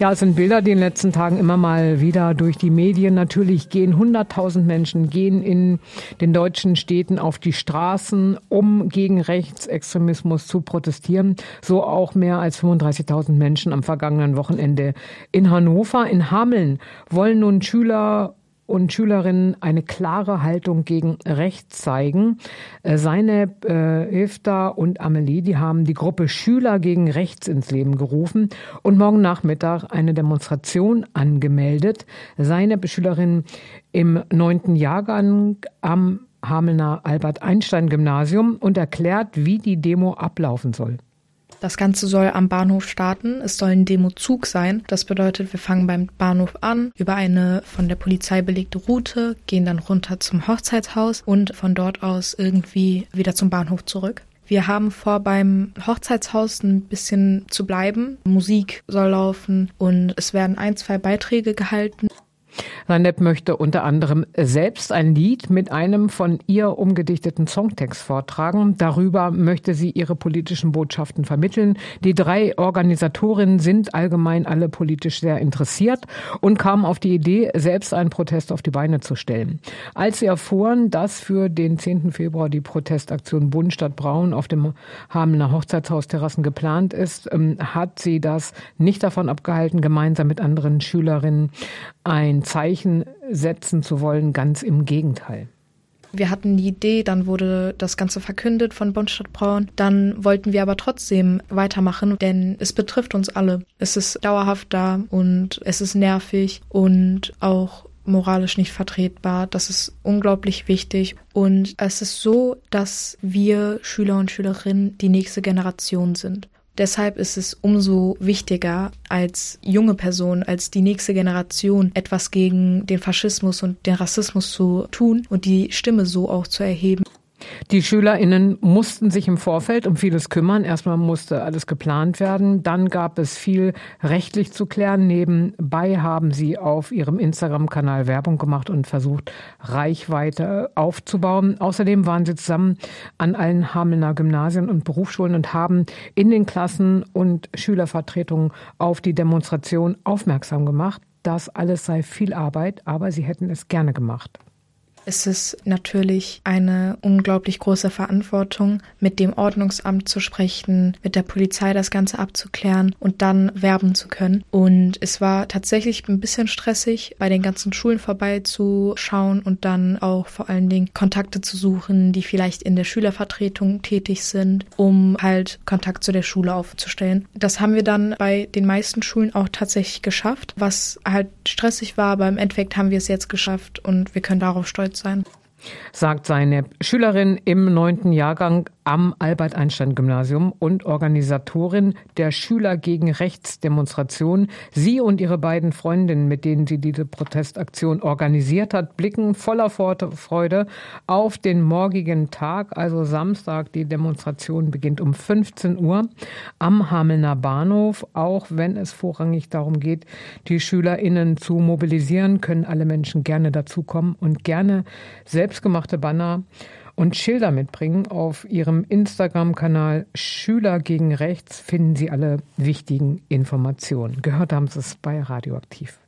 Ja, es sind Bilder, die in den letzten Tagen immer mal wieder durch die Medien natürlich gehen. 100.000 Menschen gehen in den deutschen Städten auf die Straßen, um gegen Rechtsextremismus zu protestieren. So auch mehr als 35.000 Menschen am vergangenen Wochenende in Hannover. In Hameln wollen nun Schüler und Schülerinnen eine klare Haltung gegen rechts zeigen. Äh, seine äh, und Amelie, die haben die Gruppe Schüler gegen rechts ins Leben gerufen und morgen Nachmittag eine Demonstration angemeldet. Seine Schülerin im neunten Jahrgang am Hamelner Albert-Einstein-Gymnasium und erklärt, wie die Demo ablaufen soll. Das Ganze soll am Bahnhof starten. Es soll ein Demozug sein. Das bedeutet, wir fangen beim Bahnhof an, über eine von der Polizei belegte Route, gehen dann runter zum Hochzeitshaus und von dort aus irgendwie wieder zum Bahnhof zurück. Wir haben vor, beim Hochzeitshaus ein bisschen zu bleiben. Musik soll laufen und es werden ein, zwei Beiträge gehalten. Lanep möchte unter anderem selbst ein Lied mit einem von ihr umgedichteten Songtext vortragen. Darüber möchte sie ihre politischen Botschaften vermitteln. Die drei Organisatorinnen sind allgemein alle politisch sehr interessiert und kamen auf die Idee, selbst einen Protest auf die Beine zu stellen. Als sie erfuhren, dass für den 10. Februar die Protestaktion Bund statt Braun auf dem Hamelner Hochzeitshausterrassen geplant ist, ähm, hat sie das nicht davon abgehalten, gemeinsam mit anderen Schülerinnen ein Zeichen setzen zu wollen. Ganz im Gegenteil. Wir hatten die Idee, dann wurde das Ganze verkündet von Bundstadt Braun. Dann wollten wir aber trotzdem weitermachen, denn es betrifft uns alle. Es ist dauerhaft da und es ist nervig und auch moralisch nicht vertretbar. Das ist unglaublich wichtig. Und es ist so, dass wir Schüler und Schülerinnen die nächste Generation sind. Deshalb ist es umso wichtiger, als junge Person, als die nächste Generation etwas gegen den Faschismus und den Rassismus zu tun und die Stimme so auch zu erheben. Die SchülerInnen mussten sich im Vorfeld um vieles kümmern. Erstmal musste alles geplant werden. Dann gab es viel rechtlich zu klären. Nebenbei haben sie auf ihrem Instagram-Kanal Werbung gemacht und versucht, Reichweite aufzubauen. Außerdem waren sie zusammen an allen Hamelner Gymnasien und Berufsschulen und haben in den Klassen und Schülervertretungen auf die Demonstration aufmerksam gemacht. Das alles sei viel Arbeit, aber sie hätten es gerne gemacht. Es ist natürlich eine unglaublich große Verantwortung, mit dem Ordnungsamt zu sprechen, mit der Polizei das Ganze abzuklären und dann werben zu können. Und es war tatsächlich ein bisschen stressig, bei den ganzen Schulen vorbeizuschauen und dann auch vor allen Dingen Kontakte zu suchen, die vielleicht in der Schülervertretung tätig sind, um halt Kontakt zu der Schule aufzustellen. Das haben wir dann bei den meisten Schulen auch tatsächlich geschafft, was halt stressig war, aber im Endeffekt haben wir es jetzt geschafft und wir können darauf stolz sein. Sagt seine Schülerin im neunten Jahrgang am Albert-Einstein-Gymnasium und Organisatorin der Schüler gegen Rechtsdemonstration. Sie und ihre beiden Freundinnen, mit denen sie diese Protestaktion organisiert hat, blicken voller Freude auf den morgigen Tag, also Samstag. Die Demonstration beginnt um 15 Uhr am Hamelner Bahnhof. Auch wenn es vorrangig darum geht, die SchülerInnen zu mobilisieren, können alle Menschen gerne dazukommen und gerne selbstgemachte Banner und Schilder mitbringen. Auf ihrem Instagram-Kanal Schüler gegen Rechts finden Sie alle wichtigen Informationen. Gehört haben Sie es bei Radioaktiv.